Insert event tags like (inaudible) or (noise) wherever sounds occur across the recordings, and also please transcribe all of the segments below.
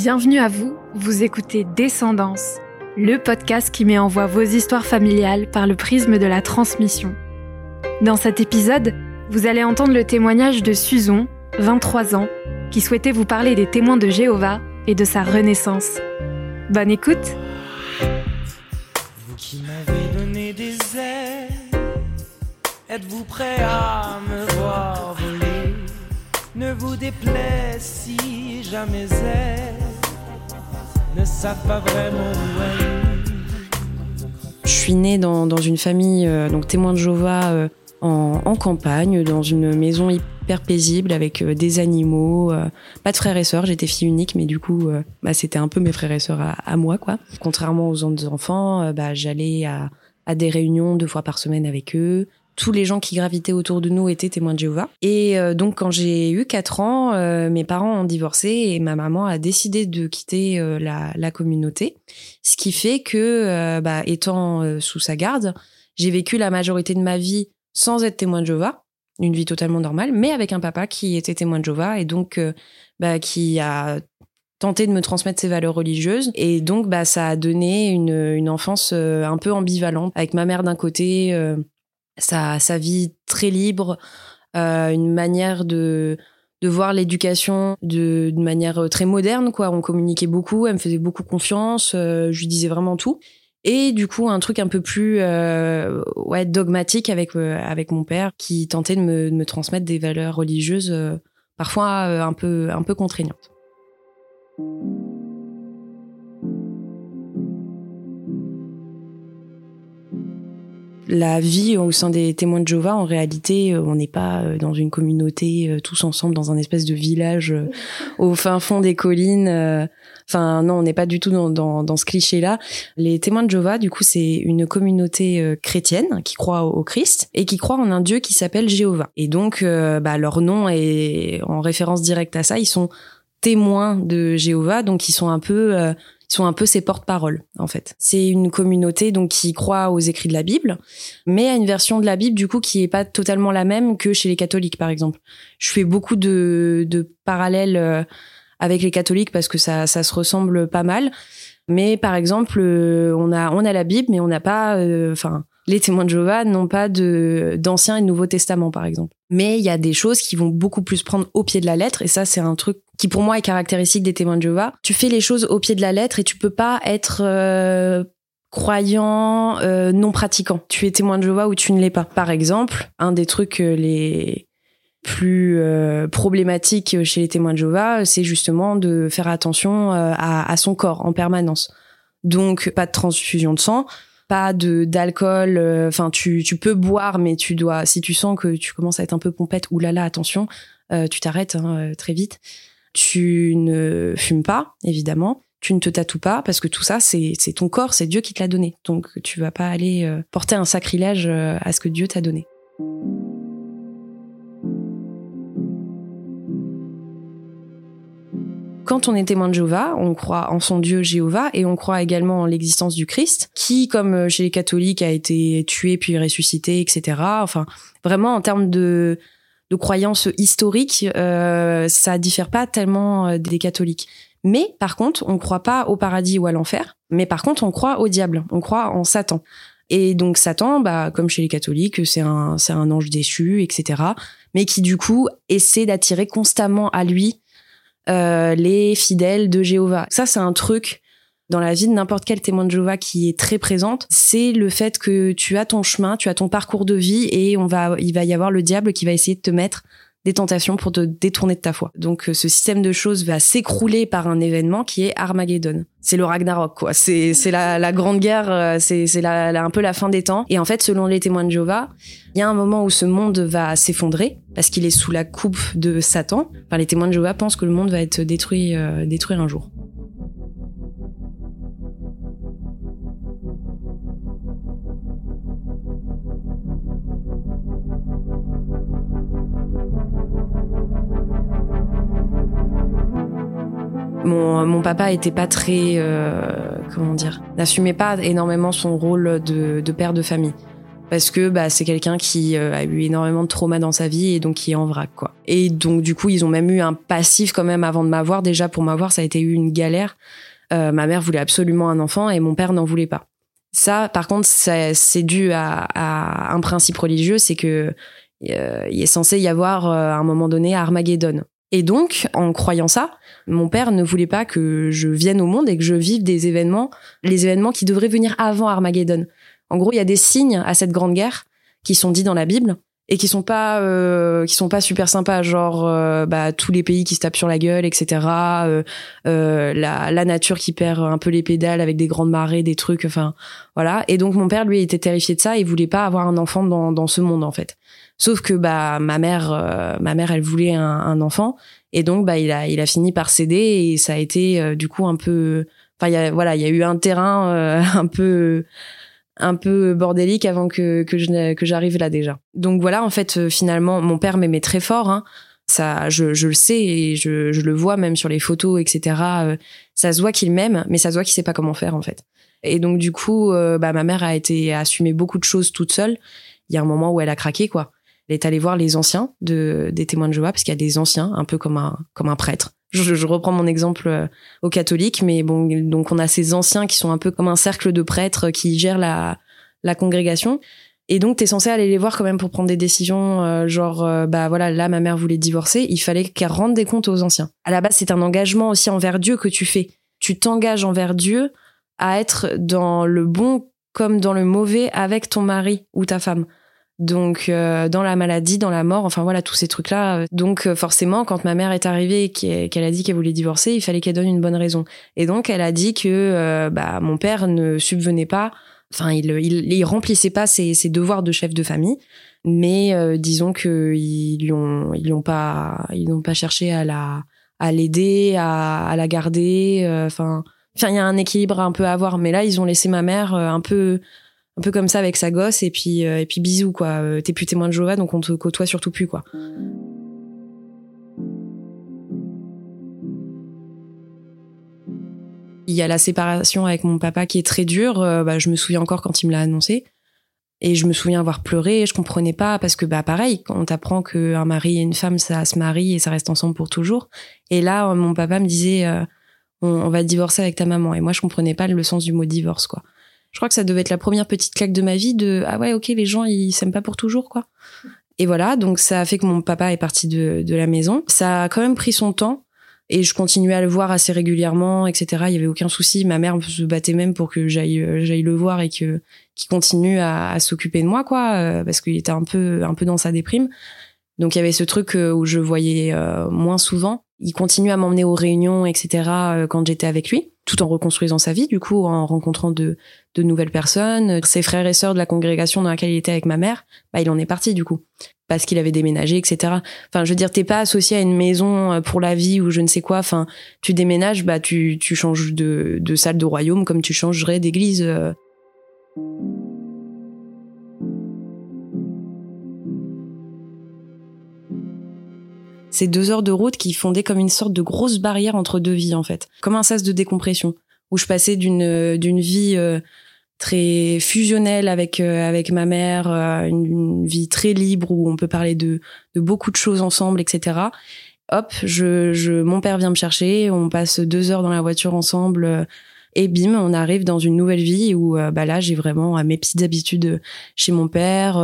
Bienvenue à vous, vous écoutez Descendance, le podcast qui met en voix vos histoires familiales par le prisme de la transmission. Dans cet épisode, vous allez entendre le témoignage de Suzon, 23 ans, qui souhaitait vous parler des témoins de Jéhovah et de sa renaissance. Bonne écoute Vous qui m'avez donné des ailes, êtes-vous prêt à me voir voler? Ne vous si jamais Je suis née dans, dans une famille, euh, donc témoin de Jéhovah, euh, en, en campagne, dans une maison hyper paisible avec euh, des animaux, pas de frères et sœurs. J'étais fille unique, mais du coup, bah, c'était un peu mes frères et sœurs à, à moi, quoi. Contrairement aux autres enfants, bah, j'allais à, à des réunions deux fois par semaine avec eux. Tous les gens qui gravitaient autour de nous étaient témoins de Jéhovah. Et euh, donc, quand j'ai eu 4 ans, euh, mes parents ont divorcé et ma maman a décidé de quitter euh, la, communauté. Ce qui fait que, bah, étant sous sa garde, j'ai vécu la majorité de ma vie sans être témoin de Jéhovah, une vie totalement normale, mais avec un papa qui était témoin de Jéhovah et donc bah, qui a tenté de me transmettre ses valeurs religieuses. Et donc, bah, ça a donné une, enfance un peu ambivalente, avec ma mère d'un côté, sa, sa vie très libre, euh, une manière de de voir l'éducation de, de manière euh, très moderne quoi. On communiquait beaucoup elle me faisait beaucoup confiance euh, je lui disais vraiment tout. Et du coup un truc un peu plus ouais dogmatique avec avec mon père qui tentait de me, de me transmettre des valeurs religieuses parfois un peu un peu contraignantes la vie au sein des témoins de Jéhovah, en réalité, euh, on n'est pas euh, dans une communauté euh, tous ensemble dans un espèce de village au fin fond des collines. Enfin, non, on n'est pas du tout dans, dans, dans ce cliché-là. Les témoins de Jéhovah, du coup, c'est une communauté chrétienne qui croit au, Christ et qui croit en un Dieu qui s'appelle Jéhovah. Et donc, bah, leur nom est en référence directe à ça. Ils sont témoins de Jéhovah, donc ils sont un peu euh, sont un peu ses porte-parole en fait. C'est une communauté donc qui croit aux écrits de la Bible, mais à une version de la Bible du coup qui est pas totalement la même que chez les catholiques par exemple. Je fais beaucoup de, de parallèles euh, avec les catholiques parce que ça, ça se ressemble pas mal. Mais par exemple, euh, on a on a la Bible, mais on n'a pas, euh, enfin, les témoins de Jéhovah n'ont pas de d'ancien et de Nouveau Testament par exemple. Mais il y a des choses qui vont beaucoup plus prendre au pied de la lettre, et ça c'est un truc qui pour moi est caractéristique des témoins de Jéhovah. Tu fais les choses au pied de la lettre et tu peux pas être euh, croyant, euh, non pratiquant. Tu es témoin de Jéhovah ou tu ne l'es pas. Par exemple, un des trucs euh, les plus euh, problématiques chez les témoins de Jéhovah, c'est justement de faire attention euh, à, son corps en permanence. Donc pas de transfusion de sang, pas de d'alcool. euh, Enfin, tu tu peux boire, mais tu dois. Si tu sens que tu commences à être un peu pompette, ou là là, attention, euh, tu t'arrêtes hein, euh, très vite. Tu ne fumes pas, évidemment. Tu ne te tatoues pas parce que tout ça, c'est ton corps, c'est Dieu qui te l'a donné. Donc tu vas pas aller euh, porter un sacrilège euh, à ce que Dieu t'a donné. Quand on est témoin de Jéhovah, on croit en son Dieu Jéhovah et on croit également en l'existence du Christ, qui, comme euh, chez les catholiques, a été tué puis ressuscité, etc. Enfin, vraiment en termes de de croyances historiques, euh, ça diffère pas tellement euh, des catholiques. Mais par contre, on croit pas au paradis ou à l'enfer. Mais par contre, on croit au diable. On croit en Satan. Et donc Satan, bah, comme chez les catholiques, c'est un, c'est un ange déchu, etc. Mais qui du coup essaie d'attirer constamment à lui euh, les fidèles de Jéhovah. Ça, c'est un truc dans la vie de n'importe quel témoin de Jéhovah qui est très présente. C'est le fait que tu as ton chemin, tu as ton parcours de vie et on va, il va y avoir le diable qui va essayer de te mettre des tentations pour te détourner de ta foi. Donc euh, ce système de choses va s'écrouler par un événement qui est Armageddon. C'est le Ragnarok quoi. C'est la, la grande guerre. euh, C'est c'est la, la- un peu la fin des temps. Et en fait, selon les témoins de Jéhovah, il y a un moment où ce monde va s'effondrer parce qu'il est sous la coupe de Satan. Enfin, les témoins de Jéhovah pensent que le monde va être détruit euh, détruit un jour. Mon, mon papa était pas très, euh, comment dire, n'assumait pas énormément son rôle de, de père de famille. parce que bah c'est quelqu'un qui euh, a eu énormément de trauma dans sa vie et donc qui est en vrac quoi. Et donc du coup ils ont même eu un passif quand même avant de m'avoir. Déjà pour m'avoir ça a été une galère. Euh, ma mère voulait absolument un enfant et mon père n'en voulait pas. Ça par contre c'est dû à, à, un principe religieux, c'est que euh, il est censé y avoir à un moment donné Armageddon. Et donc, en croyant ça, mon père ne voulait pas que je vienne au monde et que je vive des événements, les événements qui devraient venir avant Armageddon. En gros, il y a des signes à cette grande guerre qui sont dits dans la Bible et qui sont pas euh, qui sont pas super sympas genre euh, bah tous les pays qui se tapent sur la gueule etc euh, euh, la, la nature qui perd un peu les pédales avec des grandes marées des trucs enfin voilà et donc mon père lui était terrifié de ça il voulait pas avoir un enfant dans dans ce monde en fait sauf que bah ma mère euh, ma mère elle voulait un, un, enfant et donc bah il a il a fini par céder et ça a été du coup un peu enfin y a voilà il y a eu un terrain (laughs) un peu un peu bordélique avant que que je que j'arrive là déjà. Donc voilà, en fait, euh, finalement, mon père m'aimait très fort. Hein. Ça, je, je le sais et je, je le vois même sur les photos, etc. Euh, ça se voit qu'il m'aime, mais ça se voit qu'il sait pas comment faire en fait. Et donc du coup, euh, bah ma mère a été a assumé beaucoup de choses toute seule. Il y a un moment où elle a craqué quoi. Elle est allée voir les anciens de des témoins de Jéhovah parce qu'il y a des anciens, un peu comme un comme un prêtre je, je, reprends mon exemple euh, au catholique, mais bon, donc on a ces anciens qui sont un peu comme un cercle de prêtres qui gèrent la, la congrégation. Et donc, t'es censé aller les voir quand même pour prendre des décisions, euh, genre, euh, bah voilà, là, ma mère voulait divorcer, il fallait qu'elle rende des comptes aux anciens. À la base, c'est un engagement aussi envers Dieu que tu fais. Tu t'engages envers Dieu à être dans le bon comme dans le mauvais avec ton mari ou ta femme donc euh, dans la maladie, dans la mort, enfin voilà tous ces trucs là. Donc euh, forcément, quand ma mère est arrivée et qu'elle a dit qu'elle voulait divorcer, il fallait qu'elle donne une bonne raison. Et donc elle a dit que euh, bah mon père ne subvenait pas, enfin il, il, il remplissait pas ses, ses, devoirs de chef de famille, mais disons que ils lui ont ils pas ils n'ont pas cherché à la à l'aider, à, à la garder, enfin enfin il y a un équilibre un peu à avoir. Mais là ils ont laissé ma mère un peu un peu comme ça avec sa gosse et puis euh, et puis bisous quoi. Euh, t'es plus témoin de Jéhovah donc on te côtoie surtout plus quoi. Il y a la séparation avec mon papa qui est très dure. Euh, bah, je me souviens encore quand il me l'a annoncé. Et je me souviens avoir pleuré, je comprenais pas parce que bah pareil, quand on t'apprend qu'un mari et une femme ça se marie et ça reste ensemble pour toujours. Et là, mon papa me disait on, on, va divorcer avec ta maman et moi je comprenais pas le sens du mot divorce quoi je crois que ça devait être la première petite claque de ma vie de ah ouais ok les gens ils s'aiment pas pour toujours quoi et voilà donc ça a fait que mon papa est parti de, de la maison. Ça a quand même pris son temps et je continuais à le voir assez régulièrement etc il y avait aucun souci. Ma mère se battait même pour que j'aille euh, j'aille le voir et que qu'il continue à, à s'occuper de moi quoi euh, parce qu'il était un peu un peu dans sa déprime. Donc il y avait ce truc euh, où je voyais moins souvent il continue à m'emmener aux réunions etc quand j'étais avec lui tout en reconstruisant sa vie, du coup, en rencontrant de, de nouvelles personnes. Ses frères et sœurs de la congrégation dans laquelle il était avec ma mère, bah, il en est parti, du coup. Parce qu'il avait déménagé, etc. Enfin, je veux dire, t'es pas associé à une maison euh, pour la vie ou je ne sais quoi. Enfin, tu déménages, bah, tu, tu changes de, de salle de royaume comme tu changerais d'église. Euh. c'est deux heures de route qui fondaient comme une sorte de grosse barrière entre deux vies en fait, comme un sas de décompression où je passais d'une d'une vie euh, très fusionnelle avec euh, avec ma mère, euh, une, vie très libre où on peut parler de de beaucoup de choses ensemble, etc. Hop, je, je mon père vient me chercher, on passe deux heures dans la voiture ensemble. et bim, on arrive dans une nouvelle vie où bah là j'ai vraiment mes petites habitudes chez mon père,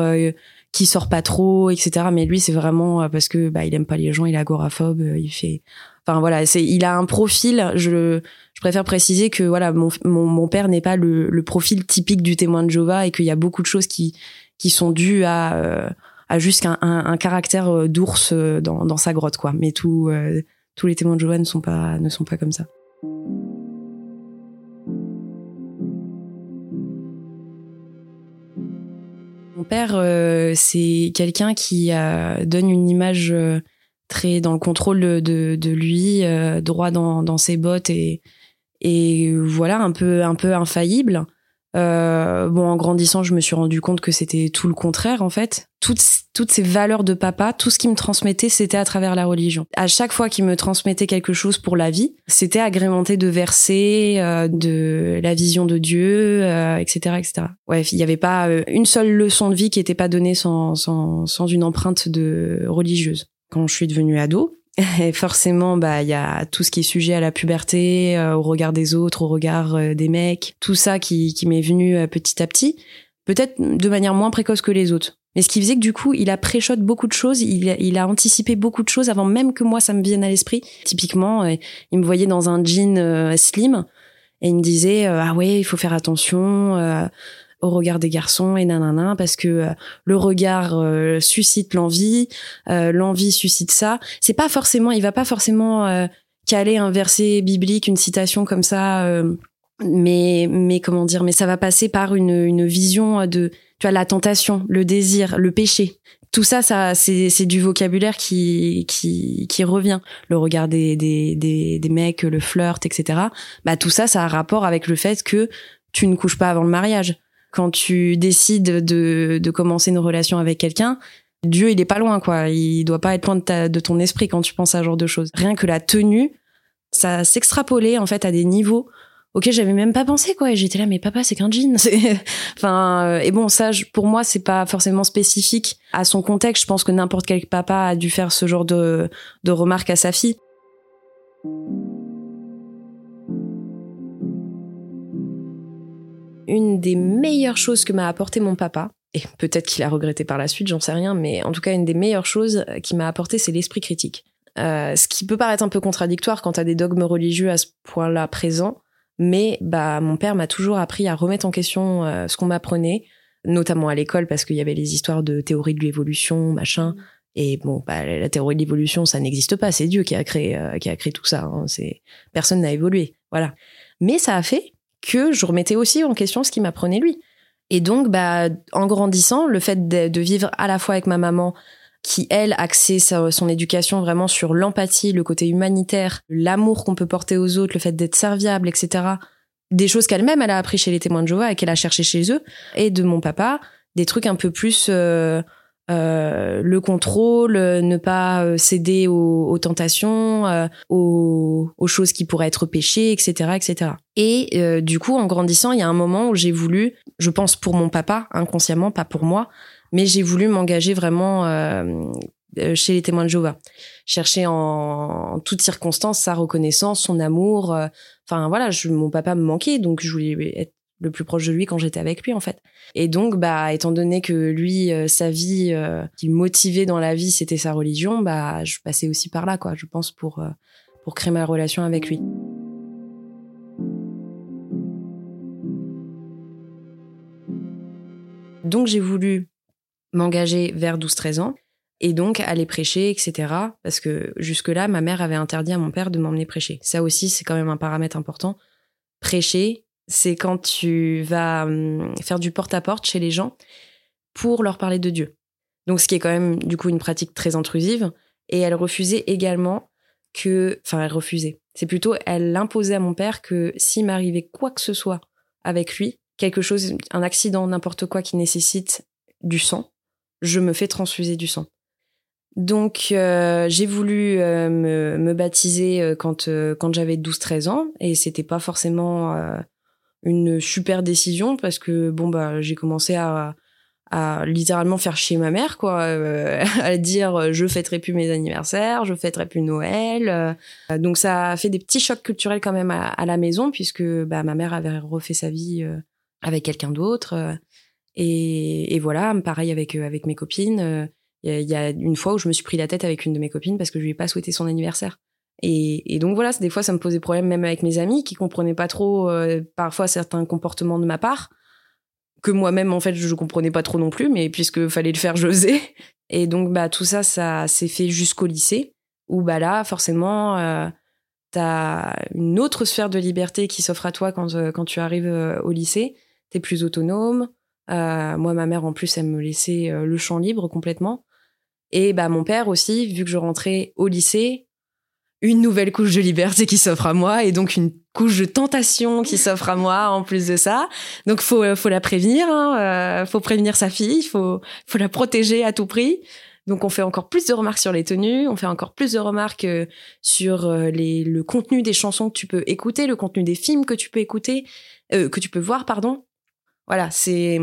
qui sort pas trop, etc. Mais lui, c'est vraiment euh, parce que bah il aime pas les gens, il est agoraphobe, euh, il fait. Enfin voilà, c'est il a un profil. Je je préfère préciser que voilà mon mon, mon père n'est pas le, le profil typique du témoin de Jéhovah et qu'il y a beaucoup de choses qui qui sont dues à euh, à juste un, un, caractère d'ours dans dans sa grotte quoi. Mais tout tous les témoins de Jéhovah ne sont pas ne sont pas comme ça. Mon père, euh, c'est quelqu'un qui euh, donne une image euh, très dans le contrôle de, de, lui, droit dans, dans ses bottes et, et voilà, un peu, un peu infaillible. Euh, bon, en grandissant, je me suis rendu compte que c'était tout le contraire en fait. Toutes, toutes ces valeurs de papa, tout ce qui me transmettait, c'était à travers la religion. À chaque fois qu'il me transmettait quelque chose pour la vie, c'était agrémenté de versets, euh, de la vision de Dieu, euh, etc., etc. Ouais, il n'y avait pas euh, une seule leçon de vie qui n'était pas donnée sans, sans, sans une empreinte de religieuse. Quand je suis devenue ado, et forcément, bah, il y a tout ce qui est sujet à la puberté, euh, au regard des autres, au regard euh, des mecs, tout ça qui, qui m'est venu euh, petit à petit, peut-être de manière moins précoce que les autres. Mais ce qui faisait que du coup, il a préchote beaucoup de choses, il, il a anticipé beaucoup de choses avant même que moi ça me vienne à l'esprit. Typiquement, il me voyait dans un jean slim et il me disait ah ouais, il faut faire attention au regard des garçons et nanana parce que euh, le regard euh, suscite l'envie, euh, l'envie suscite ça. C'est pas forcément, il va pas forcément euh, caler un verset biblique, une citation comme ça, euh, mais mais comment dire, mais ça va passer par une une vision de tu vois la tentation, le désir, le péché. Tout ça, ça c'est c'est du vocabulaire qui qui qui revient. Le regard des des des, des mecs, le flirt, etc. Bah tout ça, ça a rapport avec le fait que tu ne couches pas avant le mariage quand tu décides de, de commencer une relation avec quelqu'un, Dieu, il est pas loin, quoi. Il doit pas être loin de, ton esprit quand tu penses à ce genre de choses. Rien que la tenue, ça s'extrapolait, en fait, à des niveaux auxquels j'avais même pas pensé, quoi. J'étais là, mais papa, c'est qu'un jean. (laughs) Enfin, euh, et bon, ça, pour moi, c'est pas forcément spécifique à son contexte. Je pense que n'importe quel papa a dû faire ce genre de, de remarques à sa fille. Une des meilleures choses que m'a apporté mon papa, et peut-être qu'il a regretté par la suite, j'en sais rien, mais en tout cas une des meilleures choses qui m'a apporté, c'est l'esprit critique. Euh, ce qui peut paraître un peu contradictoire quand t'as des dogmes religieux à ce point-là présents, mais bah mon père m'a toujours appris à remettre en question euh, ce qu'on m'apprenait, notamment à l'école parce qu'il y avait les histoires de théorie de l'évolution, machin. Et bon, bah, la théorie de l'évolution, ça n'existe pas. C'est Dieu qui a créé, euh, qui a créé tout ça. hein. C'est personne n'a évolué, voilà. Mais ça a fait que je remettais aussi en question ce qu'il m'apprenait lui. Et donc, bah, en grandissant, le fait de, vivre à la fois avec ma maman, qui elle axait son éducation vraiment sur l'empathie, le côté humanitaire, l'amour qu'on peut porter aux autres, le fait d'être serviable, etc. Des choses qu'elle-même elle a appris chez les témoins de Jéhovah et qu'elle a cherché chez eux, et de mon papa, des trucs un peu plus euh, euh, le contrôle, euh, ne pas euh, céder aux, aux tentations, euh, aux, aux choses qui pourraient être péchées, etc., etc. Et euh, du coup, en grandissant, il y a un moment où j'ai voulu, je pense pour mon papa, inconsciemment, pas pour moi, mais j'ai voulu m'engager vraiment chez les témoins de Jéhovah. Chercher en, en toutes circonstances sa reconnaissance, son amour. Enfin voilà, je, mon papa me manquait, donc je voulais être le plus proche de lui quand j'étais avec lui en fait. Et donc bah étant donné que lui euh, sa vie euh, qui motivait dans la vie c'était sa religion, bah je passais aussi par là quoi, je pense pour euh, pour créer ma relation avec lui. Donc j'ai voulu m'engager vers 12-13 ans et donc aller prêcher, etc. Parce que jusque-là, ma mère avait interdit à mon père de m'emmener prêcher. Ça aussi, c'est quand même un paramètre important. Prêcher, c'est quand tu vas hum, faire du porte-à-porte chez les gens pour leur parler de Dieu. Donc ce qui est quand même du coup une pratique très intrusive. Et elle refusait également que... Enfin, elle refusait. C'est plutôt, elle imposait à mon père que s'il m'arrivait quoi que ce soit avec lui, quelque chose, un accident, n'importe quoi qui nécessite du sang, je me fais transfuser du sang. Donc euh, j'ai voulu euh, me, baptiser euh, quand quand j'avais 12-13 ans et c'était pas forcément une super décision parce que bon bah j'ai commencé à à littéralement faire chier ma mère quoi euh, (laughs) à dire euh, je fêterai plus mes anniversaires je fêterai plus Noël euh. donc ça a fait des petits chocs culturels quand même à, à la maison puisque bah ma mère avait refait sa vie euh, avec quelqu'un d'autre euh, et, et voilà pareil avec euh, avec mes copines il y, y a une fois où je me suis pris la tête avec une de mes copines parce que je lui ai pas souhaité son anniversaire et, donc voilà des fois ça me posait problème même avec mes amis qui comprenaient pas trop euh, parfois certains comportements de ma part que moi-même en fait je comprenais pas trop non plus mais puisque fallait le faire (laughs) je et donc bah tout ça ça s'est fait jusqu'au lycée où bah là forcément euh, t'as une autre sphère de liberté qui s'offre à toi quand euh, quand tu arrives euh, au lycée. T'es plus autonome. Moi ma mère en plus elle me laissait le champ libre complètement. Et bah mon père aussi vu que je rentrais au lycée une nouvelle couche de liberté qui s'offre à moi et donc une couche de tentation qui s'offre à moi en plus de ça. Donc faut faut la prévenir, hein, euh, faut prévenir sa fille, faut faut la protéger à tout prix. Donc on fait encore plus de remarques sur les tenues, on fait encore plus de remarques euh, sur euh, les, le contenu des chansons que tu peux écouter, le contenu des films que tu peux écouter, euh, que tu peux voir, pardon. Voilà, c'est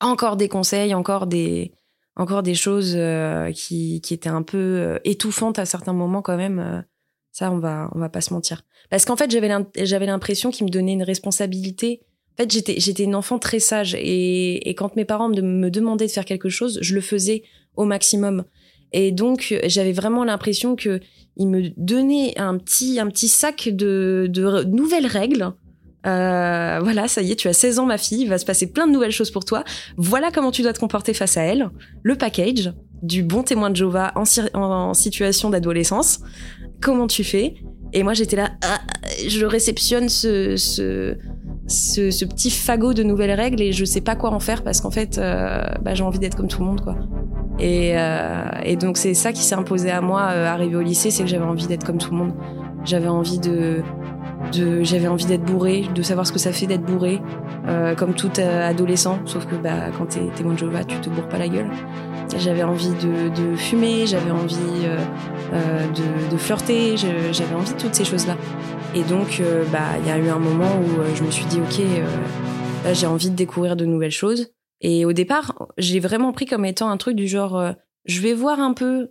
encore des conseils, encore des encore des choses euh, qui, qui étaient un peu euh, étouffantes à certains moments quand même. Ça, on va on va pas se mentir. Parce qu'en fait, j'avais l'im- j'avais l'impression qu'il me donnait une responsabilité. En fait, j'étais une enfant très sage et, quand mes parents me, demandaient de faire quelque chose, je le faisais au maximum. Et donc, j'avais vraiment l'impression que il me donnait un petit un petit sac de de nouvelles règles. Euh, voilà, ça y est, tu as 16 ans, ma fille, il va se passer plein de nouvelles choses pour toi. Voilà comment tu dois te comporter face à elle. Le package du bon témoin de Jéhovah en, en- en situation d'adolescence. Comment tu fais? Et moi, j'étais là, ah, je réceptionne ce, petit fagot de nouvelles règles et je sais pas quoi en faire parce qu'en fait, euh, bah, j'ai envie d'être comme tout le monde, quoi. Et, euh, et donc, c'est ça qui s'est imposé à moi, euh, arrivé au lycée, c'est que j'avais envie d'être comme tout le monde. J'avais envie de j'avais envie d'être bourré, de savoir ce que ça fait d'être bourré, euh, comme tout euh, adolescent. Sauf que bah, quand t'es témoin de Jéhovah, tu te bourres pas la gueule. J'avais envie de, de fumer, j'avais envie euh, euh, de, de flirter, j'avais envie de toutes ces choses-là. Et donc, euh, bah, il y a eu un moment où je me suis dit, ok, là j'ai envie de découvrir de nouvelles choses. Et au départ, j'ai vraiment pris comme étant un truc du genre, je vais voir un peu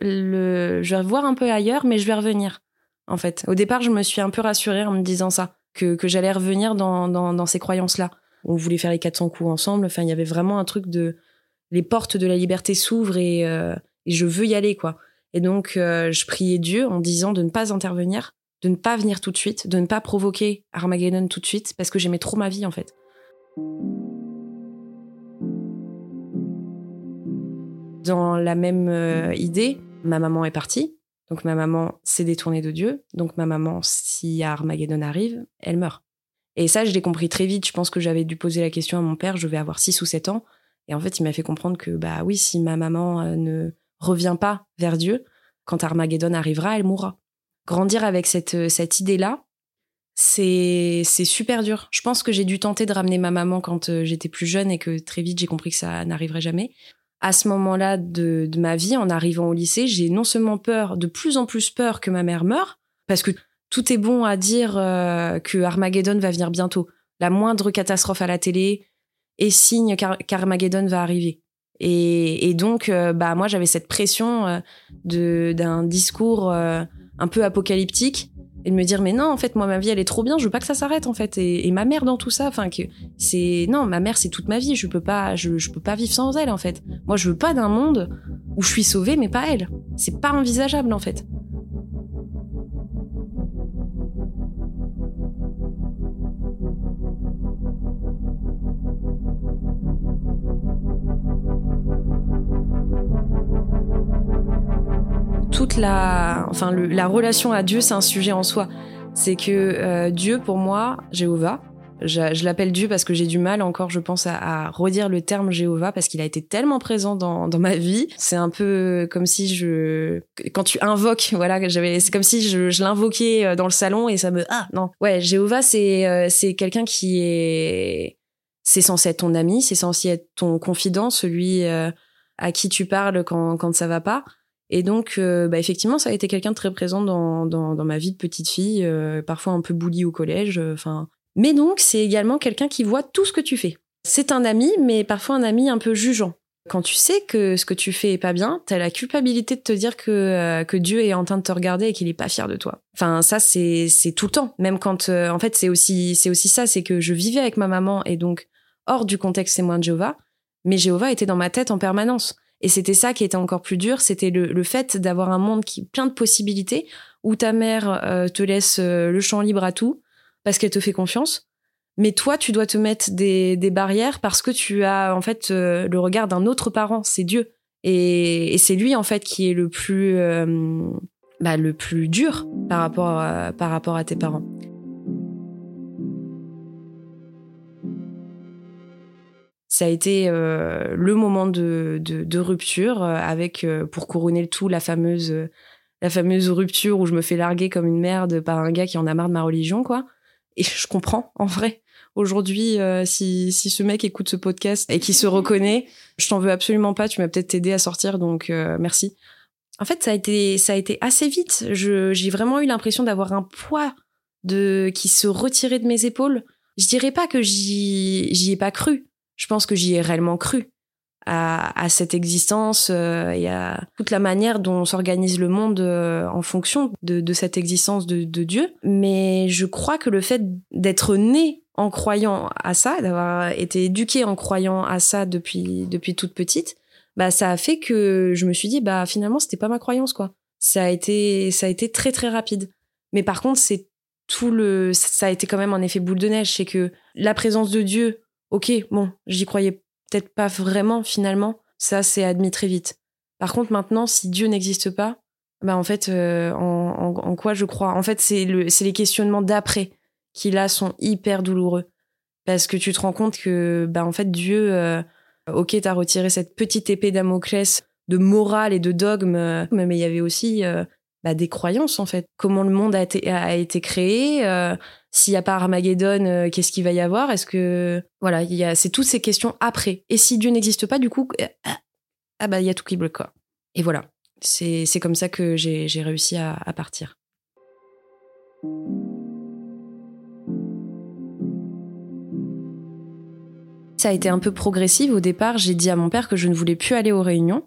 le, je vais voir un peu ailleurs, mais je vais revenir. En fait, au départ, je me suis un peu rassurée en me disant ça, que, que j'allais revenir dans, dans, ces croyances-là. On voulait faire les 400 coups ensemble. Enfin, il y avait vraiment un truc de, les portes de la liberté s'ouvrent et, euh, je veux y aller, quoi. Et donc, euh, je priais Dieu en disant de ne pas intervenir, de ne pas venir tout de suite, de ne pas provoquer Armageddon tout de suite, parce que j'aimais trop ma vie, en fait. Dans la même euh, idée, ma maman est partie. Donc ma maman s'est détournée de Dieu. Donc ma maman, si Armageddon arrive, elle meurt. Et ça, je l'ai compris très vite. Je pense que j'avais dû poser la question à mon père. Je vais avoir 6 ou 7 ans. Et en fait, il m'a fait comprendre que, bah oui, si ma maman euh, ne revient pas vers Dieu, quand Armageddon arrivera, elle mourra. Grandir avec cette, euh, cette idée-là, c'est c'est super dur. Je pense que j'ai dû tenter de ramener ma maman quand euh, j'étais plus jeune et que très vite j'ai compris que ça n'arriverait jamais. À ce moment-là de, ma vie, en arrivant au lycée, j'ai non seulement peur, de plus en plus peur que ma mère meure, parce que tout est bon à dire euh, que Armageddon va venir bientôt. La moindre catastrophe à la télé est signe qu'Ar- qu'Armageddon va arriver. Et, donc, euh, bah moi, j'avais cette pression euh, d'un discours un peu apocalyptique et de me dire mais non, en fait, moi, ma vie, elle est trop bien. Je veux pas que ça s'arrête, en fait. Et, ma mère dans tout ça, enfin que c'est non, ma mère, c'est toute ma vie. Je peux pas, je, je peux pas vivre sans elle, en fait. Moi, je veux pas d'un monde où je suis sauvée, mais pas elle. C'est pas envisageable, en fait. La, enfin la relation à Dieu, c'est un sujet en soi. C'est que euh, Dieu, pour moi, Jéhovah, je, l'appelle Dieu parce que j'ai du mal encore, je pense, à, redire le terme Jéhovah parce qu'il a été tellement présent dans, dans ma vie. C'est un peu comme si je, quand tu invoques, voilà, j'avais, c'est comme si je, l'invoquais euh, dans le salon et ça me, ah non, ouais, Jéhovah, c'est euh, c'est quelqu'un qui est, c'est censé être ton ami, c'est censé être ton confident, celui à qui tu parles quand quand ça va pas. Et donc, euh, bah, effectivement, ça a été quelqu'un de très présent dans, dans, ma vie de petite fille, euh, parfois un peu bully au collège. Enfin, mais donc, c'est également quelqu'un qui voit tout ce que tu fais. C'est un ami, mais parfois un ami un peu jugeant. Quand tu sais que ce que tu fais est pas bien, t'as la culpabilité de te dire que euh, que Dieu est en train de te regarder et qu'il est pas fier de toi. Enfin, ça c'est c'est tout le temps. Même quand, euh, en fait, c'est aussi c'est aussi ça, c'est que je vivais avec ma maman et donc hors du contexte témoin de Jéhovah, mais Jéhovah était dans ma tête en permanence. Et c'était ça qui était encore plus dur, c'était le, fait d'avoir un monde qui plein de possibilités, où ta mère euh, te laisse euh, le champ libre à tout, parce qu'elle te fait confiance. Mais toi, tu dois te mettre des, barrières parce que tu as en fait euh, le regard d'un autre parent, c'est Dieu. Et, c'est lui en fait qui est le plus, bah, le plus dur par rapport, par rapport à tes parents. Ça a été euh, le moment de, de, de rupture euh, avec, euh, pour couronner le tout, la fameuse, la fameuse rupture où je me fais larguer comme une merde par un gars qui en a marre de ma religion, quoi. Et (laughs) je comprends, en vrai. Aujourd'hui, euh, si, si ce mec écoute ce podcast et qui se reconnaît, je t'en veux absolument pas. Tu m'as peut-être aidé à sortir, donc euh, merci. En fait, ça a été, ça a été assez vite. Je, j'ai vraiment eu l'impression d'avoir un poids de qui se retirait de mes épaules. Je dirais pas que j'y, j'y ai pas cru. Je pense que j'y ai réellement cru à, à cette existence euh, et à toute la manière dont s'organise le monde euh, en fonction de, de cette existence de, de, Dieu. Mais je crois que le fait d'être né en croyant à ça, d'avoir été éduqué en croyant à ça depuis depuis toute petite, bah ça a fait que je me suis dit bah finalement c'était pas ma croyance quoi. Ça a été ça a été très très rapide. Mais par contre c'est tout le ça a été quand même un effet boule de neige, c'est que la présence de Dieu, OK, bon, j'y croyais peut-être pas vraiment finalement, ça c'est admis très vite. Par contre maintenant si Dieu n'existe pas, bah en fait euh, en, quoi je crois? En fait c'est le c'est les questionnements d'après qui là sont hyper douloureux parce que tu te rends compte que bah en fait Dieu euh, OK, t'as retiré cette petite épée Damoclès de morale et de dogme euh, mais il y avait aussi bah, des croyances en fait. Comment le monde a été, créé S'il n'y a pas Armageddon, euh, qu'est-ce qu'il va y avoir? Est-ce que voilà, c'est toutes ces questions après. Et si Dieu n'existe pas, du coup, ah bah il y a tout qui bloque quoi. Et voilà, c'est c'est comme ça que j'ai réussi à, à partir. Ça a été un peu progressif. Au départ, j'ai dit à mon père que je ne voulais plus aller aux réunions.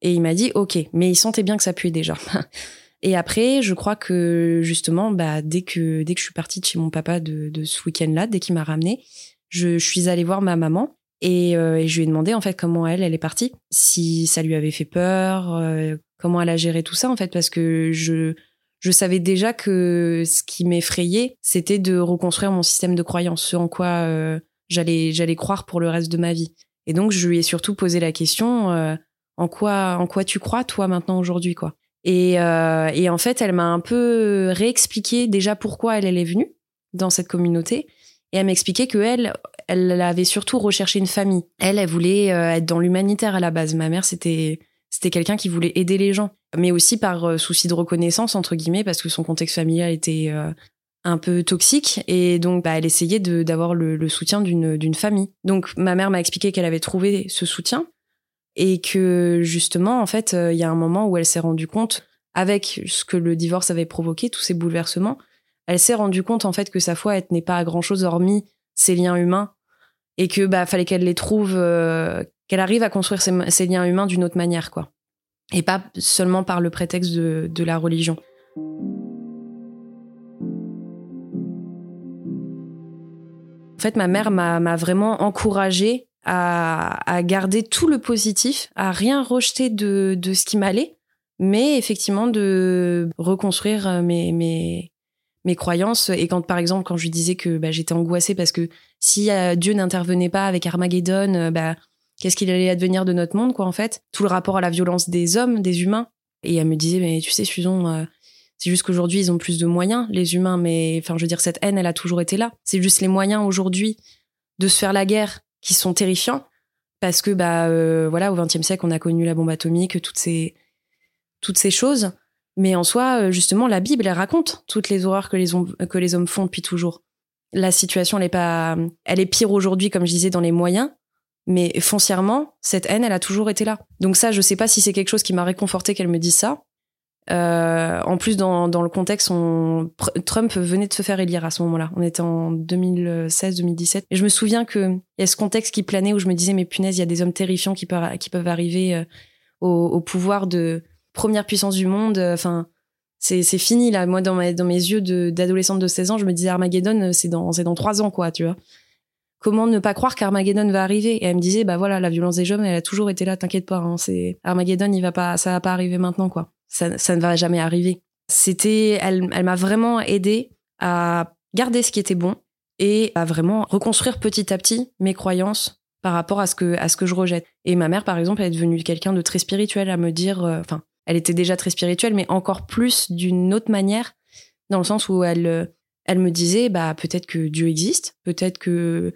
Et il m'a dit, OK, mais il sentait bien que ça puait déjà. (laughs) Et après, je crois que justement, bah, dès que dès que je suis partie de chez mon papa de, de ce week-end-là, dès qu'il m'a ramené, je, je, suis allée voir ma maman et, euh, et, je lui ai demandé en fait comment elle, elle est partie, si ça lui avait fait peur, euh, comment elle a géré tout ça en fait, parce que je je savais déjà que ce qui m'effrayait, c'était de reconstruire mon système de croyance, ce en quoi euh, j'allais j'allais croire pour le reste de ma vie. Et donc je lui ai surtout posé la question euh, en quoi en quoi tu crois toi maintenant aujourd'hui quoi? Et, euh, et en fait, elle m'a un peu réexpliqué déjà pourquoi elle, est venue dans cette communauté. Et elle m'expliquait que elle, elle avait surtout recherché une famille. Elle, elle voulait euh, être dans l'humanitaire à la base. Ma mère, c'était c'était quelqu'un qui voulait aider les gens, mais aussi par euh, souci de reconnaissance entre guillemets, parce que son contexte familial était un peu toxique et donc bah, elle essayait d'avoir le, le soutien d'une famille. Donc ma mère m'a expliqué qu'elle avait trouvé ce soutien et que justement en fait il y a un moment où elle s'est rendue compte avec ce que le divorce avait provoqué tous ces bouleversements elle s'est rendue compte en fait que sa foi tenait pas à grand chose hormis ses liens humains. Et que bah fallait qu'elle les trouve euh, qu'elle arrive à construire ces liens humains d'une autre manière quoi. Et pas seulement par le prétexte de la religion. En fait ma mère m'a vraiment encouragée à, garder tout le positif, à rien rejeter de, de ce qui m'allait, mais effectivement de reconstruire mes, mes, mes croyances. Et quand, par exemple, quand je disais que bah, j'étais angoissée parce que si euh, Dieu n'intervenait pas avec Armageddon, euh, bah, qu'est-ce qu'il allait advenir de notre monde, quoi, en fait? Tout le rapport à la violence des hommes, des humains. Et elle me disait, mais tu sais, Susan, euh, c'est juste qu'aujourd'hui, ils ont plus de moyens, les humains, mais enfin, je veux dire, cette haine, elle a toujours été là. C'est juste les moyens aujourd'hui de se faire la guerre qui sont terrifiants parce que bah euh, voilà au XXe siècle on a connu la bombe atomique toutes ces toutes ces choses. Mais en soi euh, justement la Bible elle raconte toutes les horreurs que les hommes que les hommes font depuis toujours. La situation elle est pas elle est pire aujourd'hui comme je disais dans les moyens. Mais foncièrement cette haine elle a toujours été là. Donc ça je sais pas si c'est quelque chose qui m'a réconforté qu'elle me dise ça euh, en plus, dans, dans le contexte, on, Trump venait de se faire élire à ce moment-là. On était en 2016-2017. Et je me souviens que il y a ce contexte qui planait où je me disais, mais punaise, il y a des hommes terrifiants qui peuvent, qui peuvent arriver euh, au, au, pouvoir de première puissance du monde. Enfin, c'est, fini là. Moi, dans, ma, dans mes yeux d'adolescente de 16 ans, je me disais Armageddon, c'est dans, dans trois ans, quoi, tu vois. Comment ne pas croire qu'Armageddon va arriver? Et elle me disait, bah voilà, la violence des hommes, elle a toujours été là. T'inquiète pas, hein, c'est Armageddon, il va pas, ça va pas arriver maintenant, quoi ça, ça ne va jamais arriver. C'était, elle, elle m'a vraiment aidé à garder ce qui était bon et à vraiment reconstruire petit à petit mes croyances par rapport à ce que à ce que je rejette. Et ma mère, par exemple, elle est devenue quelqu'un de très spirituel à me dire, euh, enfin, elle était déjà très spirituelle, mais encore plus d'une autre manière, dans le sens où elle elle me disait, bah peut-être que Dieu existe, peut-être que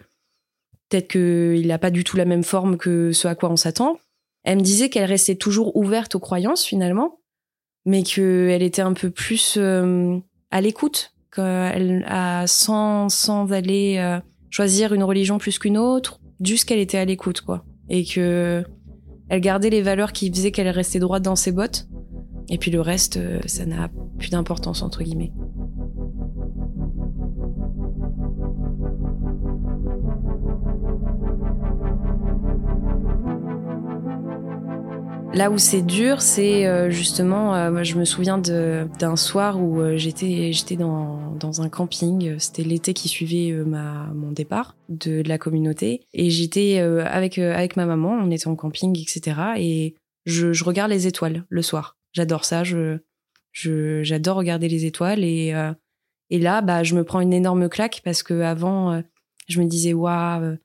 peut-être qu'il n'a pas du tout la même forme que ce à quoi on s'attend. Elle me disait qu'elle restait toujours ouverte aux croyances finalement, mais qu'elle était un peu plus euh, à l'écoute, qu'elle a sans sans aller euh, choisir une religion plus qu'une autre, juste qu'elle était à l'écoute quoi, et que elle gardait les valeurs qui faisaient qu'elle restait droite dans ses bottes, et puis le reste, euh, ça n'a plus d'importance entre guillemets. Là où c'est dur, c'est euh, justement, euh, moi, je me souviens d'un soir où euh, j'étais j'étais dans, dans un camping. C'était l'été qui suivait ma mon départ de, de la communauté et j'étais avec avec ma maman. On était en camping, etc. Et je, je regarde les étoiles le soir. J'adore ça. Je je j'adore regarder les étoiles et et là, bah, je me prends une énorme claque parce que avant, je me disais waouh,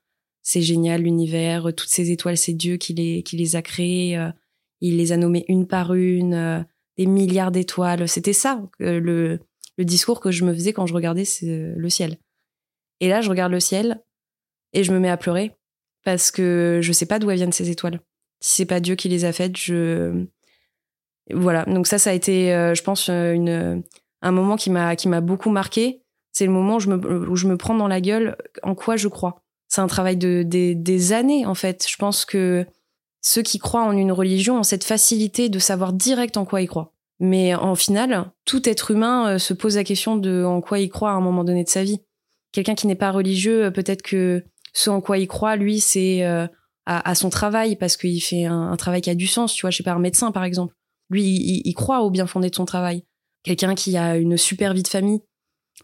c'est génial l'univers, toutes ces étoiles, c'est Dieu qui les qui les a créées il les a nommées une par une, euh, des milliards d'étoiles. C'était ça euh, le, discours que je me faisais quand je regardais le ciel. Et là, je regarde le ciel et je me mets à pleurer parce que je sais pas d'où viennent ces étoiles. Si c'est pas Dieu qui les a faites, je voilà. Donc ça, ça a été, euh, je pense, un moment qui m'a beaucoup marqué. C'est le moment où je me prends dans la gueule en quoi je crois. C'est un travail de des années en fait. Je pense que ceux qui croient en une religion ont cette facilité de savoir direct en quoi ils croient. Mais en final, tout être humain euh, se pose la question de en quoi il croit à un moment donné de sa vie. Quelqu'un qui n'est pas religieux, euh, peut-être que ce en quoi il croit, lui, c'est euh, à, son travail parce qu'il fait un, travail qui a du sens. Tu vois, je sais pas, un médecin par exemple. Lui, il croit au bien fondé de son travail. Quelqu'un qui a une super vie de famille,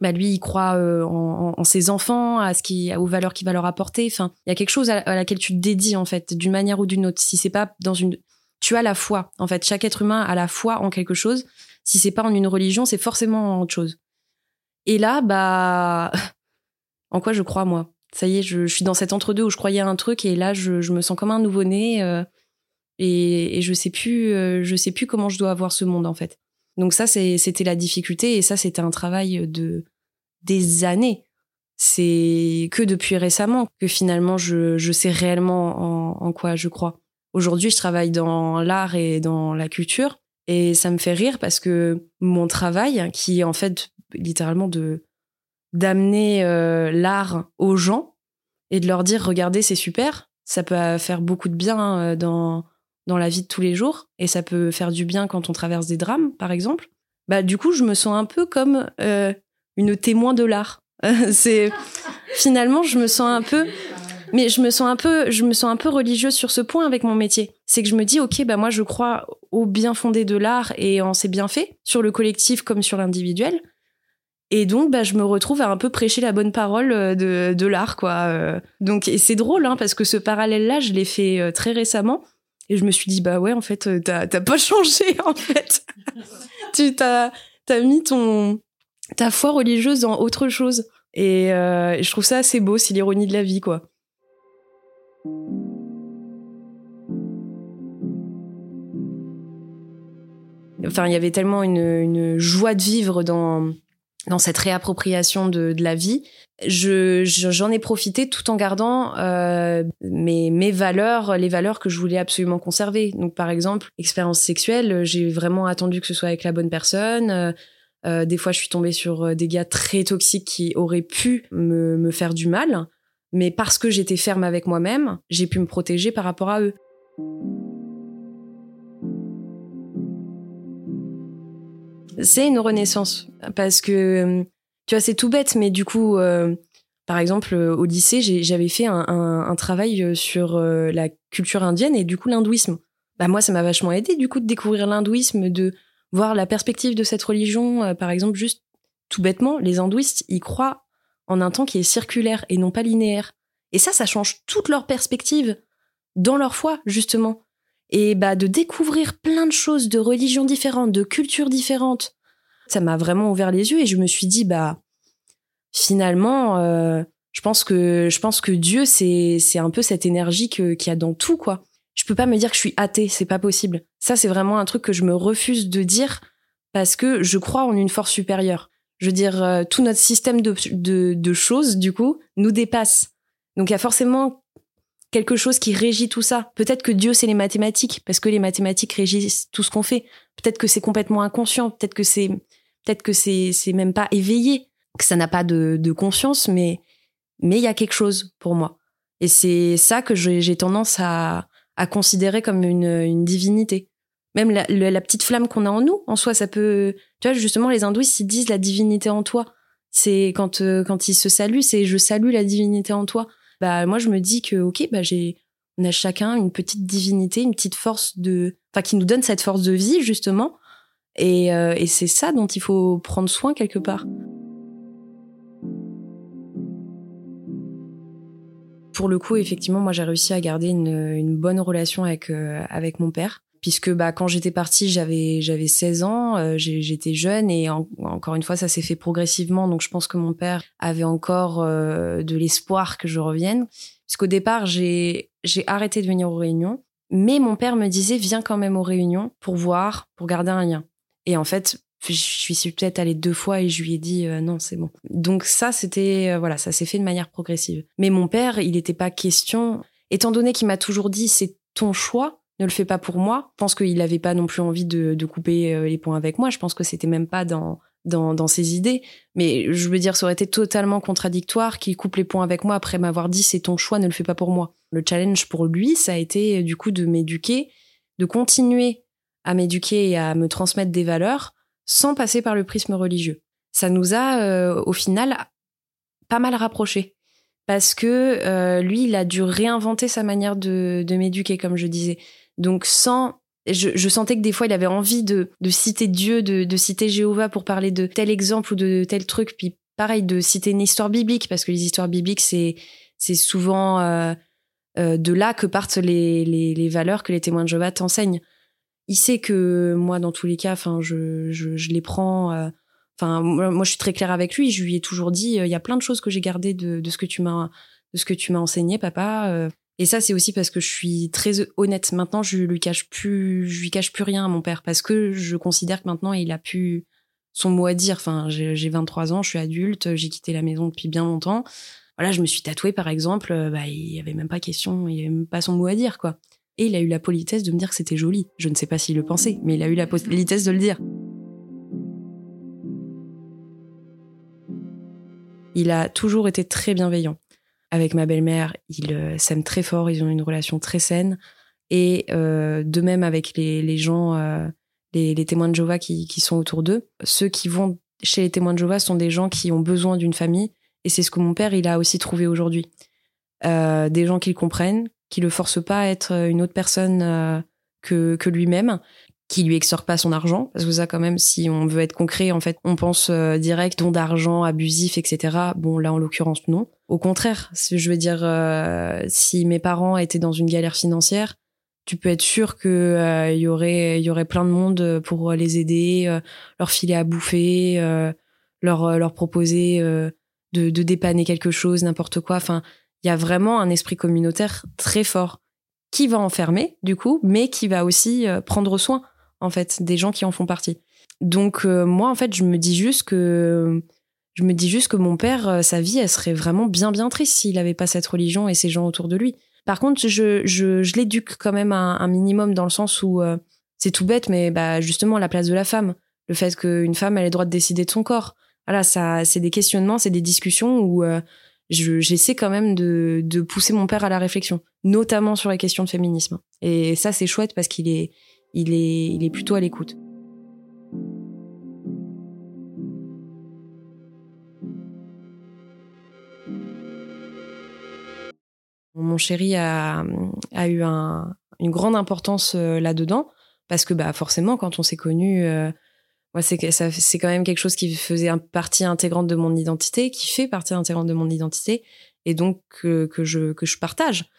bah lui il croit euh, en, en, ses enfants à ce qui aux valeurs qu'il va leur apporter. Enfin il y a quelque chose à, laquelle tu te dédies en fait d'une manière ou d'une autre. Si c'est pas dans une tu as la foi en fait. Chaque être humain a la foi en quelque chose. Si c'est pas en une religion c'est forcément en autre chose. Et là bah (laughs) en quoi je crois moi? Ça y est je, je suis dans cet entre deux où je croyais à un truc et là je, je me sens comme un nouveau né euh, et, et je sais plus euh, je sais plus comment je dois avoir ce monde en fait donc ça, c'était la difficulté et ça, c'était un travail de des années. C'est que depuis récemment que finalement je, sais réellement en, en quoi je crois. Aujourd'hui, je travaille dans l'art et dans la culture et ça me fait rire parce que mon travail, qui est en fait littéralement de d'amener euh, l'art aux gens et de leur dire regardez c'est super, ça peut faire beaucoup de bien euh, dans dans la vie de tous les jours et ça peut faire du bien quand on traverse des drames, par exemple. Bah du coup, je me sens un peu comme euh, une témoin de l'art. (laughs) c'est finalement, je me sens un peu, mais je me sens un peu, je me sens un peu religieuse sur ce point avec mon métier. C'est que je me dis, ok, bah moi, je crois au bien fondé de l'art et en ses bienfaits sur le collectif comme sur l'individuel. Et donc, bah, je me retrouve à un peu prêcher la bonne parole euh, de, l'art, quoi. Euh. Donc, et c'est drôle, hein, parce que ce parallèle-là, je l'ai fait très récemment. Et je me suis dit, bah ouais, en fait, euh, t'as, pas (laughs) changé, en fait. tu t'as, t'as mis ton, ta foi religieuse dans autre chose. Et euh, je trouve ça assez beau, c'est l'ironie de la vie, quoi. Enfin, il y avait tellement une, une joie de vivre dans, dans cette réappropriation de, la vie je j'en ai profité tout en gardant euh, mes valeurs les valeurs que je voulais absolument conserver. Donc par exemple expérience sexuelle j'ai vraiment attendu que ce soit avec la bonne personne. Euh, euh des fois je suis tombée sur des gars très toxiques qui auraient pu me faire du mal. Mais parce que j'étais ferme avec moi-même j'ai pu me protéger par rapport à eux c'est une renaissance parce que tu vois, c'est tout bête, mais du coup, euh, par exemple, euh, au lycée, j'avais fait un, travail euh, sur la culture indienne et du coup l'hindouisme. Bah moi, ça m'a vachement aidé du coup de découvrir l'hindouisme, de voir la perspective de cette religion. par exemple, juste tout bêtement, les hindouistes, ils croient en un temps qui est circulaire et non pas linéaire. Et ça, ça change toute leur perspective dans leur foi, justement. Et bah de découvrir plein de choses, de religions différentes, de cultures différentes, ça m'a vraiment ouvert les yeux et je me suis dit bah finalement euh, je pense que je pense que Dieu c'est c'est un peu cette énergie que qu'il y a dans tout quoi. Je peux pas me dire que je suis athée, c'est pas possible. Ça c'est vraiment un truc que je me refuse de dire parce que je crois en une force supérieure. Je veux dire euh, tout notre système de, de de choses du coup nous dépasse. Donc il y a forcément quelque chose qui régit tout ça. Peut-être que Dieu c'est les mathématiques parce que les mathématiques régissent tout ce qu'on fait. Peut-être que c'est complètement inconscient. Peut-être que c'est peut-être que c'est même pas éveillé, que ça n'a pas de, de conscience, mais mais il y a quelque chose pour moi. Et c'est ça que j'ai tendance à à considérer comme une, une divinité. Même la, la petite flamme qu'on a en nous, en soi, ça peut. Tu vois, justement, les hindouistes ils disent la divinité en toi. C'est quand euh, quand ils se saluent, c'est je salue la divinité en toi. Bah moi je me dis que ok, bah j'ai on a chacun une petite divinité, une petite force de, enfin qui nous donne cette force de vie justement. Et, euh, et c'est ça dont il faut prendre soin quelque part. Pour le coup, effectivement, moi j'ai réussi à garder une, une bonne relation avec euh, avec mon père puisque bah quand j'étais partie j'avais j'avais 16 ans euh, j'étais jeune et encore une fois ça s'est fait progressivement. Donc je pense que mon père avait encore euh, de l'espoir que je revienne. Puisqu'au départ j'ai arrêté de venir aux réunions mais mon père me disait viens quand même aux réunions pour voir pour garder un lien. Et en fait je suis peut-être allée deux fois et je lui ai dit euh, non c'est bon. Donc ça c'était voilà ça s'est fait de manière progressive. Mais mon père il n'était pas question étant donné qu'il m'a toujours dit c'est ton choix ne le fait pas pour moi. Je pense qu'il n'avait pas non plus envie de, couper euh, les points avec moi. Je pense que c'était même pas dans, dans, ses idées. Mais je veux dire, ça aurait été totalement contradictoire qu'il coupe les points avec moi après m'avoir dit c'est ton choix, ne le fais pas pour moi. Le challenge pour lui, ça a été du coup de m'éduquer, de continuer à m'éduquer et à me transmettre des valeurs sans passer par le prisme religieux. Ça nous a, euh, au final, pas mal rapprochés parce que euh, lui, il a dû réinventer sa manière de m'éduquer, comme je disais. Donc sans je, je, sentais que des fois il avait envie de, de citer Dieu, de, de, citer Jéhovah pour parler de tel exemple ou de tel truc, puis pareil de citer une histoire biblique parce que les histoires bibliques c'est c'est souvent euh, euh, de là que partent les, les, les, valeurs que les témoins de Jéhovah t'enseignent. Il sait que moi dans tous les cas, enfin je, je, je les prends. Euh, enfin moi je suis très claire avec lui. Je lui ai toujours dit il y a plein de choses que j'ai gardées de, de ce que tu m'as de ce que tu m'as enseigné, papa. Et ça, c'est aussi parce que je suis très honnête. Maintenant, je lui cache plus, je lui cache plus rien à mon père parce que je considère que maintenant, il a pu son mot à dire. Enfin, j'ai 23 ans, je suis adulte, j'ai quitté la maison depuis bien longtemps. Voilà, je me suis tatouée, par exemple, euh, bah, il y avait même pas question, il y avait même pas son mot à dire, quoi. Et il a eu la politesse de me dire que c'était joli. Je ne sais pas s'il le pensait, mais il a eu la politesse de le dire. Il a toujours été très bienveillant avec ma belle-mère, ils euh, s'aiment très fort, ils ont une relation très saine. Et euh, de même avec les, gens, euh, les, témoins de Jéhovah qui, sont autour d'eux. Ceux qui vont chez les témoins de Jéhovah sont des gens qui ont besoin d'une famille. Et c'est ce que mon père, il a aussi trouvé aujourd'hui. des gens qui le comprennent, qui le forcent pas à être une autre personne que, lui-même, qui lui extorque pas son argent parce que ça quand même si on veut être concret en fait on pense direct don d'argent abusif etc bon là en l'occurrence non au contraire je veux dire euh, si mes parents étaient dans une galère financière tu peux être sûr que euh, y aurait y aurait plein de monde pour les aider leur filer à bouffer leur leur proposer de, de dépanner quelque chose n'importe quoi enfin il y a vraiment un esprit communautaire très fort qui va enfermer du coup mais qui va aussi prendre soin en fait, des gens qui en font partie. Donc euh, moi, en fait, je me dis juste que je me dis juste que mon père, euh, sa vie, elle serait vraiment bien bien triste s'il n'avait pas cette religion et ces gens autour de lui. Par contre, je, je, l'éduque quand même à un minimum dans le sens où euh, c'est tout bête, mais bah justement la place de la femme, le fait qu'une femme elle ait le droit de décider de son corps. Voilà, ça, c'est des questionnements, c'est des discussions où j'essaie quand même de, de pousser mon père à la réflexion, notamment sur les questions de féminisme. Et ça, c'est chouette parce qu'il est, il est, il est plutôt à l'écoute. Mon chéri a, a eu un, une grande importance euh, là-dedans parce que bah forcément quand on s'est connu euh, moi c'est c'est quand même quelque chose qui faisait partie intégrante de mon identité qui fait partie intégrante de mon identité et donc que je que je partage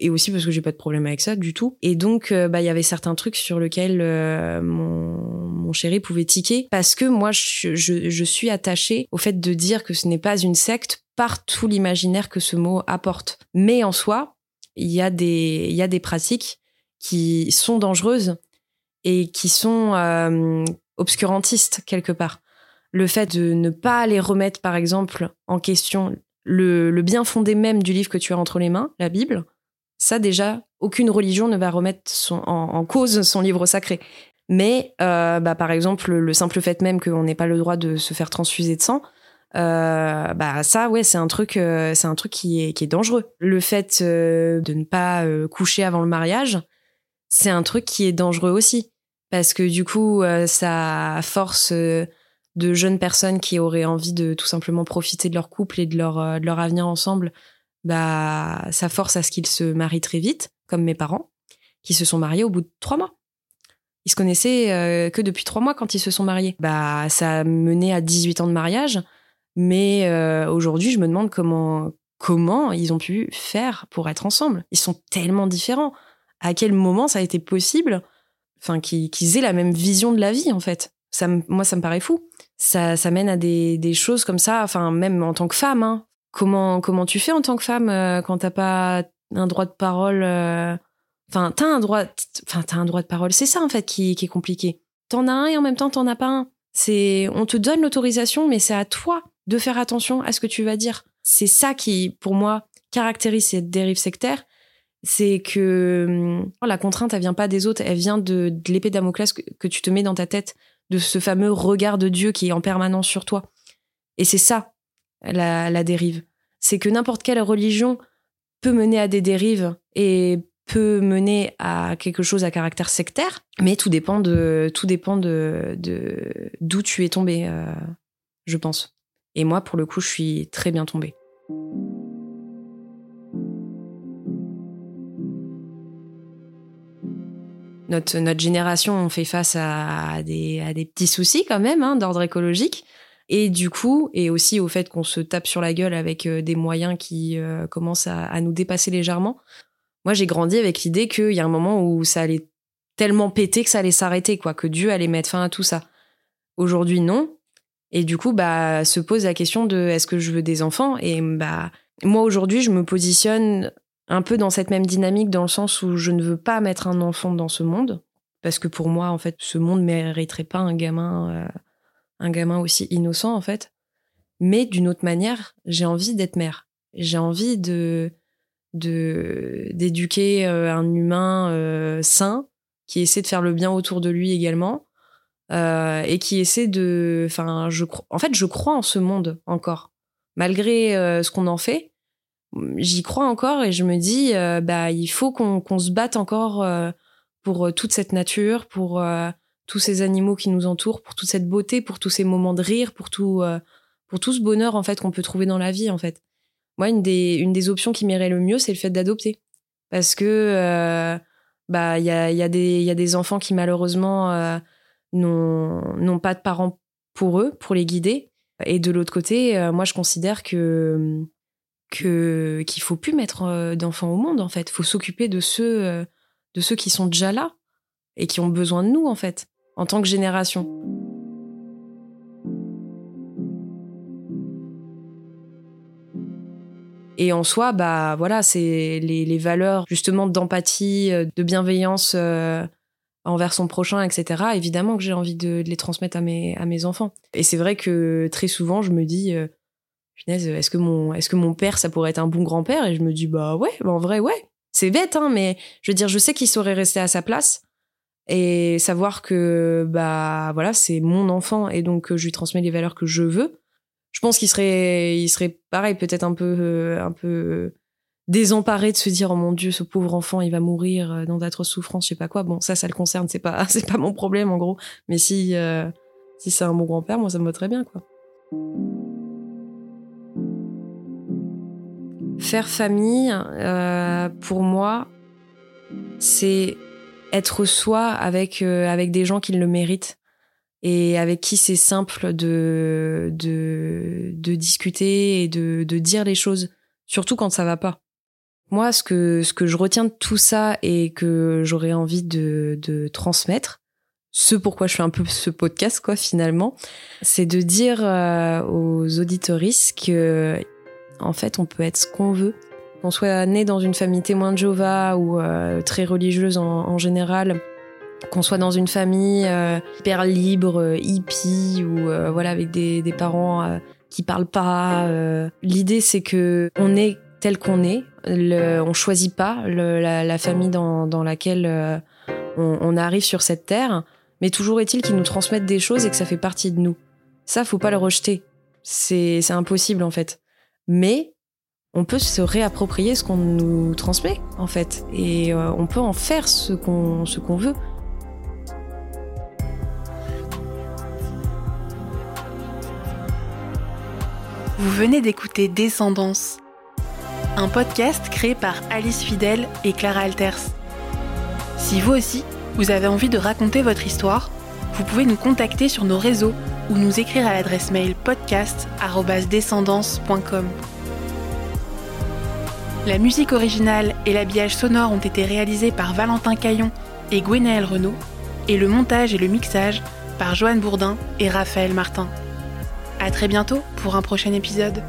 et aussi parce que j'ai pas de problème avec ça du tout. Et donc, euh, bah, il y avait certains trucs sur lesquels euh, mon, mon chéri pouvait tiquer parce que moi, je, je, je suis attachée au fait de dire que ce n'est pas une secte par tout l'imaginaire que ce mot apporte. Mais en soi, il y a des, y a des pratiques qui sont dangereuses et qui sont euh, obscurantistes quelque part. Le fait de ne pas aller remettre, par exemple, en question le, le bien fondé même du livre que tu as entre les mains, la Bible, Ça déjà, aucune religion ne va remettre en, cause son livre sacré. Mais euh, bah, par exemple, le simple fait même qu'on n'ait pas le droit de se faire transfuser de sang, euh, bah ça ouais c'est un truc euh, c'est un truc qui est qui est dangereux. Le fait euh, de ne pas coucher avant le mariage, c'est un truc qui est dangereux aussi parce que du coup ça force de jeunes personnes qui auraient envie de tout simplement profiter de leur couple et de leur de leur avenir ensemble, bah ça force à ce qu'ils se marient très vite, comme mes parents qui se sont mariés au bout de trois mois. Ils se connaissaient que depuis trois mois quand ils se sont mariés. Bah ça a mené à 18 ans de mariage. Mais euh, aujourd'hui, je me demande comment comment ils ont pu faire pour être ensemble. Ils sont tellement différents. À quel moment ça a été possible Enfin, qu'ils aient la même vision de la vie en fait? Ça, moi, ça me paraît fou. Ça, ça mène à des, des choses comme ça. Enfin, même en tant que femme. Hein. Comment comment tu fais en tant que femme euh, quand t'as pas un droit de parole euh... Enfin, t'as un droit. Enfin, t'as un droit de parole. C'est ça en fait qui, qui est compliqué. T'en as un et en même temps t'en as pas un. C'est on te donne l'autorisation, mais c'est à toi de faire attention à ce que tu vas dire. C'est ça qui, pour moi, caractérise cette dérive sectaire. C'est que hum, la contrainte, elle vient pas des autres, elle vient de, l'épée Damoclès que, que, tu te mets dans ta tête, de ce fameux regard de Dieu qui est en permanence sur toi. Et c'est ça, la, la dérive. C'est que n'importe quelle religion peut mener à des dérives et peut mener à quelque chose à caractère sectaire, mais tout dépend de tout dépend de d'où tu es tombé, euh, je pense. Et moi, pour le coup, je suis très bien tombée. Notre, notre génération, on fait face à des, à des petits soucis quand même hein, d'ordre écologique. Et du coup, et aussi au fait qu'on se tape sur la gueule avec euh, des moyens qui euh, commencent à, à, nous dépasser légèrement. Moi, j'ai grandi avec l'idée qu'il y a un moment où ça allait tellement péter que ça allait s'arrêter, quoi, que Dieu allait mettre fin à tout ça. Aujourd'hui, non. Et du coup, bah, se pose la question de est-ce que je veux des enfants? Et bah, moi aujourd'hui, je me positionne un peu dans cette même dynamique dans le sens où je ne veux pas mettre un enfant dans ce monde parce que pour moi, en fait, ce monde mériterait pas un gamin, euh, un gamin aussi innocent en fait. Mais d'une autre manière, j'ai envie d'être mère. J'ai envie de d'éduquer euh, un humain euh, sain qui essaie de faire le bien autour de lui également euh, et qui essaie de. Enfin, je en fait, je crois en ce monde encore, malgré euh, ce qu'on en fait. J'y crois encore et je me dis, euh, bah, il faut qu'on se batte encore pour toute cette nature, pour tous ces animaux qui nous entourent, pour toute cette beauté, pour tous ces moments de rire, pour tout, pour tout ce bonheur en fait qu'on peut trouver dans la vie en fait. Moi, une des, une des options qui m'irait le mieux, c'est le fait d'adopter, parce que bah il y a, y a y a des enfants qui malheureusement n'ont pas de parents pour eux, pour les guider. Et de l'autre côté, euh, moi, je considère que qu'il faut plus mettre euh, d'enfants au monde en fait. Faut s'occuper de ceux euh, de ceux qui sont déjà là et qui ont besoin de nous en fait en tant que génération. Et en soi, bah voilà, c'est les, les valeurs justement d'empathie, de bienveillance envers son prochain, etc. Évidemment que j'ai envie de, les transmettre à mes, à mes enfants. Et c'est vrai que très souvent, je me dis, euh, est-ce que mon, est-ce que mon père, ça pourrait être un bon grand-père? Et je me dis, bah ouais, bah en vrai, ouais. C'est bête, hein, mais je veux dire, je sais qu'il saurait rester à sa place et savoir que, bah voilà, c'est mon enfant et donc je lui transmets les valeurs que je veux. Je pense qu'il serait, il serait pareil, peut-être un peu, euh, un peu désemparé de se dire oh mon dieu ce pauvre enfant il va mourir euh, dans d'atroces souffrances je sais pas quoi. Bon ça ça le concerne c'est pas (laughs) c'est pas mon problème en gros. Mais si euh, si c'est un bon grand père moi ça me va très bien quoi. Faire famille euh, pour moi c'est être soi avec avec des gens qui le méritent et avec qui c'est simple de, de de discuter et de de dire les choses surtout quand ça va pas moi, ce que, ce que je retiens de tout ça et que j'aurais envie de, de transmettre, ce pourquoi je fais un peu ce podcast, quoi, finalement, c'est de dire euh, aux auditoristes que, en fait, on peut être ce qu'on veut. Qu'on soit né dans une famille témoin de Jéhovah ou euh, très religieuse en, en général, qu'on soit dans une famille euh, hyper libre, hippie ou voilà avec des, des parents qui parlent pas. L'idée c'est que on est tel qu'on est. Le, on choisit pas la, famille dans, laquelle euh, on, arrive sur cette terre, mais toujours est-il qu'ils nous transmettent des choses et que ça fait partie de nous. Ça, faut pas le rejeter. C'est impossible en fait. Mais on peut se réapproprier ce qu'on nous transmet en fait, et euh, on peut en faire ce qu'on veut. Vous venez d'écouter Descendance, un podcast créé par Alice Fidel et Clara Alters. Si vous aussi, vous avez envie de raconter votre histoire, vous pouvez nous contacter sur nos réseaux ou nous écrire à l'adresse mail podcast.descendance.com. La musique originale et l'habillage sonore ont été réalisés par Valentin Caillon et Gwenaël Renault, et le montage et le mixage par Joanne Bourdin et Raphaël Martin. À très bientôt pour un prochain épisode.